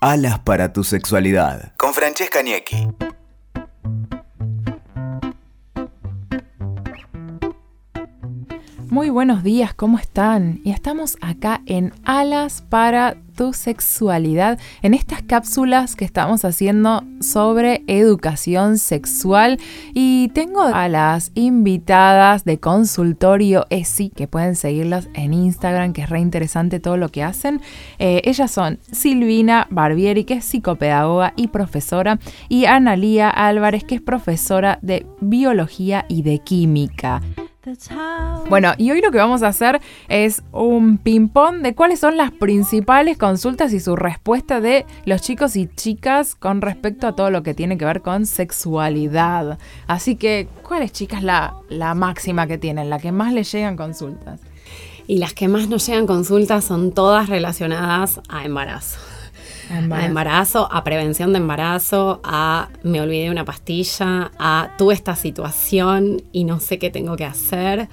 Alas para tu sexualidad. Con Francesca Niecki. Muy buenos días, ¿cómo están? Y estamos acá en Alas para tu sexualidad, en estas cápsulas que estamos haciendo sobre educación sexual. Y tengo a las invitadas de consultorio ESI, que pueden seguirlas en Instagram, que es re interesante todo lo que hacen. Eh, ellas son Silvina Barbieri, que es psicopedagoga y profesora, y Analía Álvarez, que es profesora de biología y de química. Bueno, y hoy lo que vamos a hacer es un ping-pong de cuáles son las principales consultas y su respuesta de los chicos y chicas con respecto a todo lo que tiene que ver con sexualidad. Así que, ¿cuál es, chicas, la, la máxima que tienen, la que más les llegan consultas? Y las que más nos llegan consultas son todas relacionadas a embarazo. A embarazo. a prevención de embarazo, a me olvidé una pastilla, a tuve esta situación y no sé qué tengo que hacer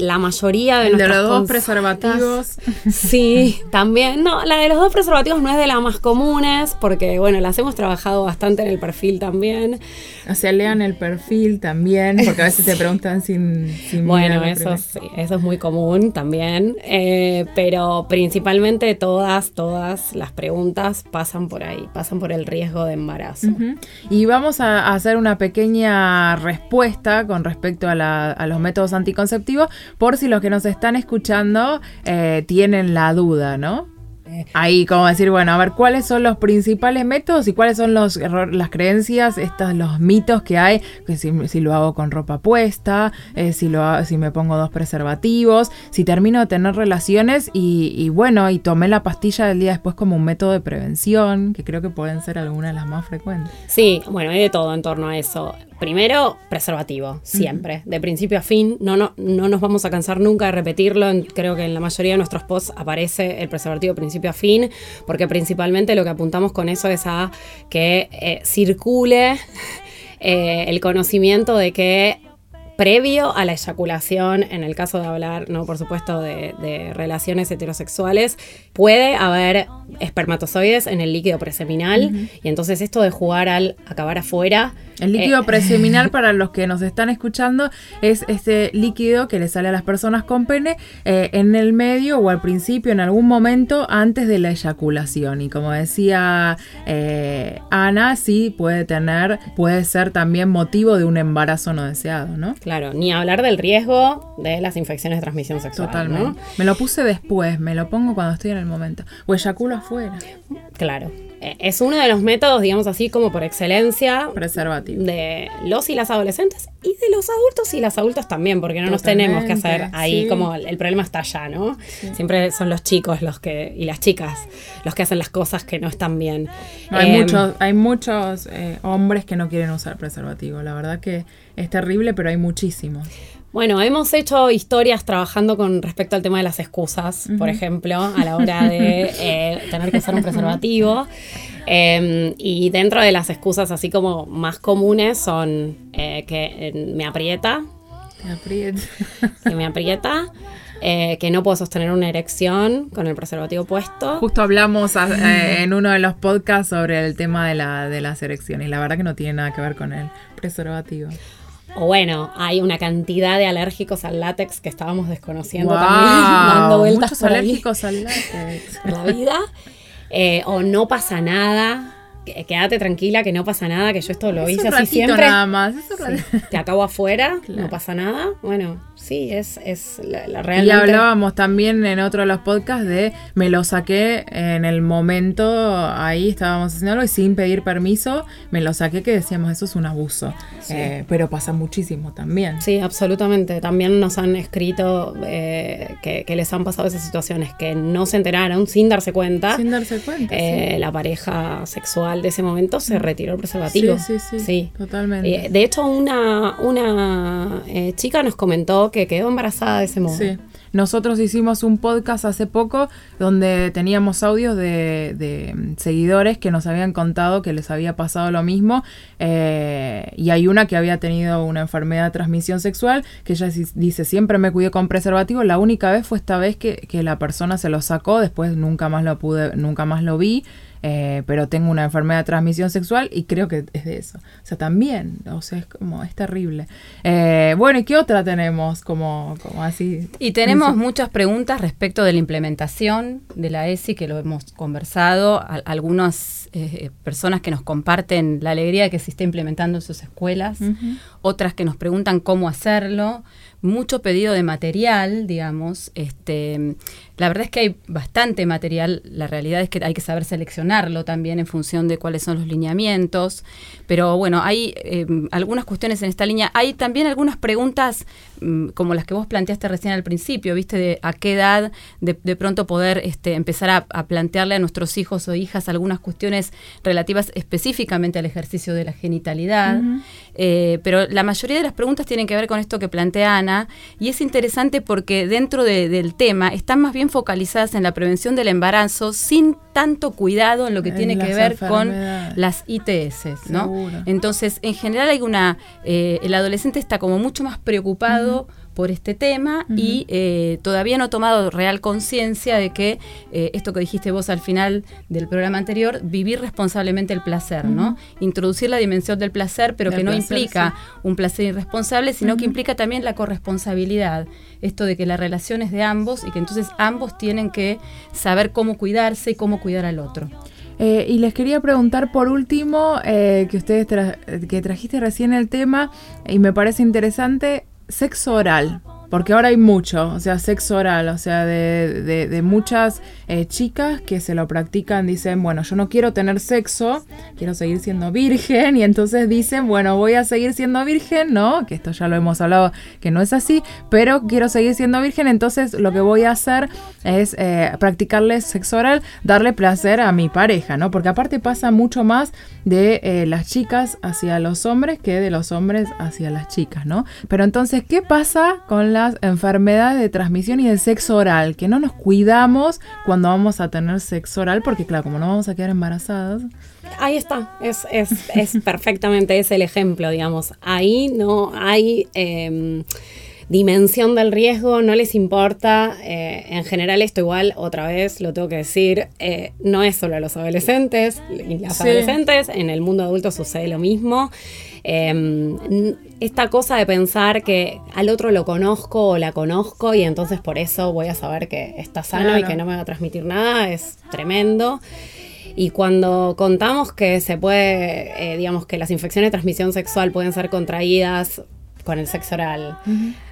la mayoría de, de los dos preservativos. Sí, también. No, la de los dos preservativos no es de las más comunes, porque bueno, las hemos trabajado bastante en el perfil también. O sea, lean el perfil también, porque a veces te preguntan sin. bueno, eso sí, eso es muy común también. Eh, pero principalmente todas, todas las preguntas pasan por ahí, pasan por el riesgo de embarazo. Y vamos a hacer una pequeña respuesta con respecto a, a los métodos anticonceptivos por si los que nos están escuchando eh, tienen la duda, ¿no? Ahí, como decir, bueno, a ver, ¿cuáles son los principales métodos y cuáles son los las creencias, estos, los mitos que hay? Que si, lo hago con ropa puesta, eh, si, lo, si me pongo dos preservativos, si termino de tener relaciones y, y, bueno, y tomé la pastilla del día después como un método de prevención, que creo que pueden ser algunas de las más frecuentes. Sí, bueno, hay de todo en torno a eso. Primero, preservativo, siempre, de principio a fin. No, no, no nos vamos a cansar nunca de repetirlo. Creo que en la mayoría de nuestros posts aparece el preservativo principio a fin, porque principalmente lo que apuntamos con eso es a que eh, circule eh, el conocimiento de que previo a la eyaculación, en el caso de hablar, no por supuesto, de, relaciones heterosexuales, puede haber espermatozoides en el líquido preseminal y entonces esto de jugar al acabar afuera el líquido eh, preseminal, para los que nos están escuchando, es ese líquido que le sale a las personas con pene eh, en el medio o al principio, en algún momento antes de la eyaculación. Y como decía eh, Ana, sí puede tener, puede ser también motivo de un embarazo no deseado, ¿no? Claro, ni hablar del riesgo de las infecciones de transmisión sexual. Totalmente. Me lo puse después, me lo pongo cuando estoy en el momento. O eyaculo afuera. Claro. Eh, es uno de los métodos, digamos así, como por excelencia. Preservativo. De los y las adolescentes y de los adultos y las adultos también, porque no nos tenemos que hacer ahí como el, problema está allá, ¿no? Siempre son los chicos los que y las chicas los que hacen las cosas que no están bien. hay, em, muchos, hay muchos eh, hombres que no quieren usar preservativo. La verdad que es terrible, pero hay muchísimos. Bueno, hemos hecho historias trabajando con respecto al tema de las excusas, por ejemplo, a la hora de eh, tener que usar un preservativo. Em, y dentro de las excusas así como más comunes son eh, que eh, me aprieta. Me aprieta. Que me aprieta. que no puedo sostener una erección con el preservativo puesto. Justo hablamos en uno de los podcasts sobre el tema de, la, de las erecciones. La verdad que no tiene nada que ver con el preservativo. O bueno, hay una cantidad de alérgicos al látex que estábamos desconociendo también, dando vueltas muchos alérgicos al látex. la vida. Eh, o no pasa nada quédate tranquila que no pasa nada, que yo esto lo hice así siempre. nada más. te acabo afuera, no pasa nada. Bueno, sí, es, es la, realidad. Y hablábamos también en otro de los podcasts de me lo saqué en el momento, ahí estábamos haciendo y sin pedir permiso, me lo saqué que decíamos eso es un abuso. Eh, pero pasa muchísimo también. Sí, absolutamente. También nos han escrito eh, que, les han pasado esas situaciones, que no se enteraron sin darse cuenta. Sin darse cuenta. Eh, la pareja sexual de ese momento se retiró el preservativo. Sí, sí, sí. Totalmente. Eh, de hecho, una, una eh, chica nos comentó que quedó embarazada de ese modo. Sí. Nosotros hicimos un podcast hace poco donde teníamos audios de, seguidores que nos habían contado que les había pasado lo mismo eh, y hay una que había tenido una enfermedad de transmisión sexual que ella dice siempre me cuidé con preservativo, la única vez fue esta vez que, que la persona se lo sacó, después nunca más lo pude, nunca más lo vi eh, pero tengo una enfermedad de transmisión sexual y creo que es de eso. O sea, también, o sea, es como, es terrible. Eh, bueno, ¿y qué otra tenemos como, como así? Y tenemos muchas preguntas respecto de la implementación de la ESI, que lo hemos conversado, algunas eh, personas que nos comparten la alegría de que se esté implementando en sus escuelas, otras que nos preguntan cómo hacerlo mucho pedido de material, digamos. Este, la verdad es que hay bastante material, la realidad es que hay que saber seleccionarlo también en función de cuáles son los lineamientos, pero bueno, hay em, algunas cuestiones en esta línea. Hay también algunas preguntas mm, como las que vos planteaste recién al principio, ¿viste? De a qué edad de, pronto poder este, empezar a, plantearle a nuestros hijos o hijas algunas cuestiones relativas específicamente al ejercicio de la genitalidad. Eh, pero la mayoría de las preguntas tienen que ver con esto que plantea Ana, y es interesante porque dentro del tema están más bien focalizadas en la prevención del embarazo sin tanto cuidado en lo que tiene que ver con las ITS, ¿no? Entonces, en general hay una, eh, el adolescente está como mucho más preocupado por este tema y eh, todavía no ha tomado real conciencia de que eh, esto que dijiste vos al final del programa anterior, vivir responsablemente el placer, ¿no? Introducir la dimensión del placer, pero que no implica un placer irresponsable, sino que implica también la corresponsabilidad. Esto de que la relación es de ambos y que entonces ambos tienen que saber cómo cuidarse y cómo cuidar al otro. Eh, y les quería preguntar por último, que ustedes que trajiste recién el tema, y me parece interesante, sexo oral. Porque ahora hay mucho, o sea, sexo oral, o sea, de, de, muchas eh, chicas que se lo practican, dicen, bueno, yo no quiero tener sexo, quiero seguir siendo virgen, y entonces dicen, bueno, voy a seguir siendo virgen, ¿no? Que esto ya lo hemos hablado, que no es así, pero quiero seguir siendo virgen, entonces lo que voy a hacer es eh, practicarle sexo oral, darle placer a mi pareja, ¿no? Porque aparte pasa mucho más de eh, las chicas hacia los hombres que de los hombres hacia las chicas, ¿no? Pero entonces, ¿qué pasa con la enfermedades de transmisión y del sexo oral, que no nos cuidamos cuando vamos a tener sexo oral, porque claro, como no vamos a quedar embarazadas. Ahí está, es, es, es perfectamente, es el ejemplo, digamos. Ahí no hay... Em, dimensión del riesgo, no les importa. Eh, en general, esto igual, otra vez lo tengo que decir, eh, no es solo a los adolescentes y las adolescentes, en el mundo adulto sucede lo mismo. Em, esta cosa de pensar que al otro lo conozco o la conozco y entonces por eso voy a saber que está sano y que no me va a transmitir nada es tremendo. Y cuando contamos que se puede, eh, digamos que las infecciones de transmisión sexual pueden ser contraídas con el sexo oral,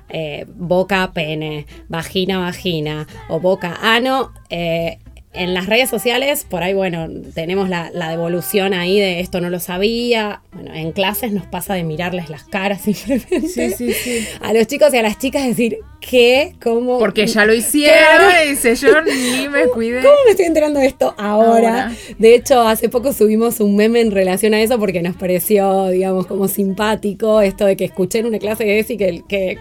eh, boca pene, vagina vagina o boca ano, eh, en las redes sociales, por ahí, bueno, tenemos la, devolución ahí de esto no lo sabía. Bueno, en clases nos pasa de mirarles las caras simplemente. Sí, sí, sí. A los chicos y a las chicas decir, ¿qué? ¿Cómo? Porque ya lo hicieron y dice, yo ni me cuidé. ¿Cómo me estoy enterando de esto ahora? De hecho, hace poco subimos un meme en relación a eso porque nos pareció, digamos, como simpático esto de que escuché en una clase de que, que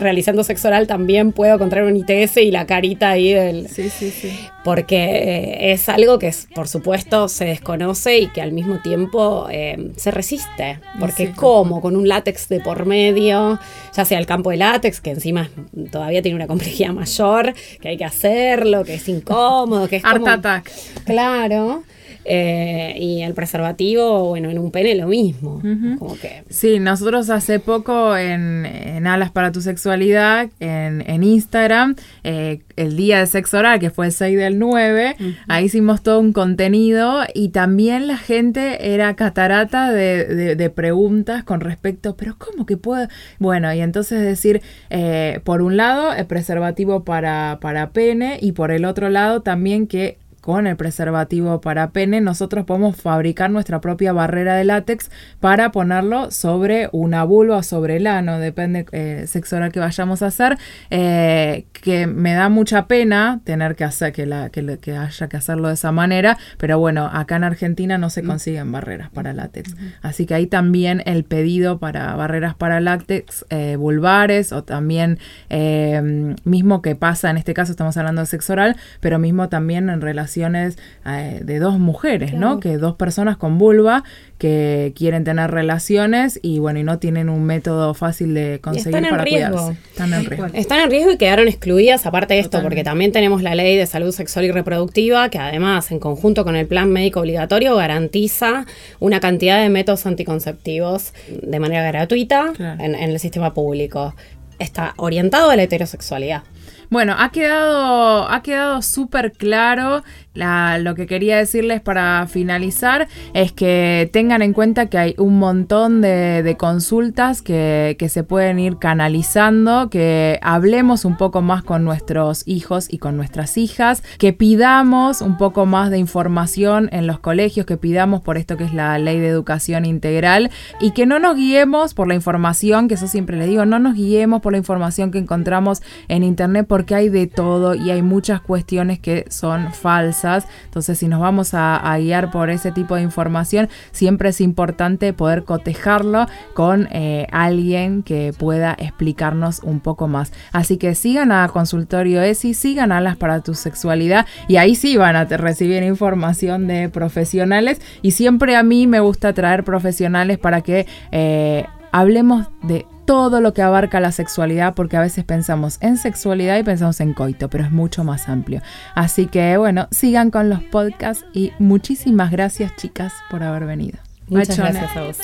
realizando sexo oral también puedo encontrar un ITS y la carita ahí del... Sí, sí, sí. Porque eh, es algo que, por supuesto, se desconoce y que al mismo tiempo eh, se resiste. Porque ¿cómo? Con un látex de por medio, ya sea el campo de látex, que encima todavía tiene una complejidad mayor, que hay que hacerlo, que es incómodo, que es Art Attack. Claro. Eh, y el preservativo, bueno, en un pene lo mismo. como que... Sí, nosotros hace poco en, Alas para tu Sexualidad, en, Instagram, eh, el día de sexo oral, que fue el 6 del 9, ahí hicimos todo un contenido y también la gente era catarata de, preguntas con respecto, pero ¿cómo que puedo? Bueno, y entonces decir, eh, por un lado, el preservativo para, para pene y por el otro lado también que con el preservativo para pene, nosotros podemos fabricar nuestra propia barrera de látex para ponerlo sobre una vulva o sobre el ano, depende eh, sexo oral que vayamos a hacer, eh, que me da mucha pena tener que hacer que, la, que, que, haya que hacerlo de esa manera, pero bueno, acá en Argentina no se consiguen barreras para látex, así que ahí también el pedido para barreras para látex eh, vulvares o también eh, mismo que pasa, en este caso estamos hablando de sexo oral, pero mismo también en relación relaciones eh, de dos mujeres, ¿no? Que dos personas con vulva que quieren tener relaciones y bueno, y no tienen un método fácil de conseguir para cuidarse. Están en riesgo. Están en riesgo y quedaron excluidas aparte de esto, porque también tenemos la ley de salud sexual y reproductiva que además en conjunto con el plan médico obligatorio garantiza una cantidad de métodos anticonceptivos de manera gratuita en, en el sistema público. Está orientado a la heterosexualidad. Bueno, ha quedado, ha quedado súper claro. lo que quería decirles para finalizar es que tengan en cuenta que hay un montón de, consultas que, se pueden ir canalizando, que hablemos un poco más con nuestros hijos y con nuestras hijas, que pidamos un poco más de información en los colegios, que pidamos por esto que es la ley de educación integral y que no nos guiemos por la información, que eso siempre le digo, no nos guiemos por la información que encontramos en internet porque hay de todo y hay muchas cuestiones que son falsas. Entonces, si nos vamos a, guiar por ese tipo de información, siempre es importante poder cotejarlo con eh, alguien que pueda explicarnos un poco más. Así que sigan a Consultorio ESI, sigan Alas para tu sexualidad y ahí sí van a recibir información de profesionales y siempre a mí me gusta traer profesionales para que eh, hablemos de todo lo que abarca la sexualidad, porque a veces pensamos en sexualidad y pensamos en coito, pero es mucho más amplio. Así que bueno, sigan con los podcasts y muchísimas gracias chicas por haber venido. Muchas gracias a vos.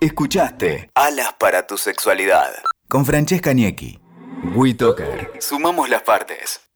Escuchaste Alas para tu sexualidad con Francesca Niecki. WeToker. Sumamos las partes.